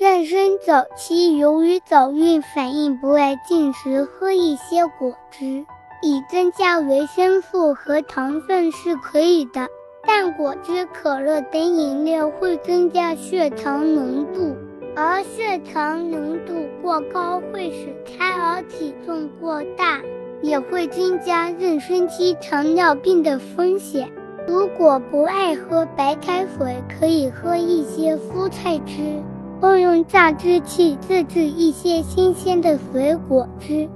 妊娠早期由于早孕反应不爱进食，喝一些果汁以增加维生素和糖分是可以的。但果汁、可乐等饮料会增加血糖浓度，而血糖浓度过高会使胎儿体重过大，也会增加妊娠期糖尿病的风险。如果不爱喝白开水，可以喝一些蔬菜汁，或用榨汁器自制一些新鲜的水果汁。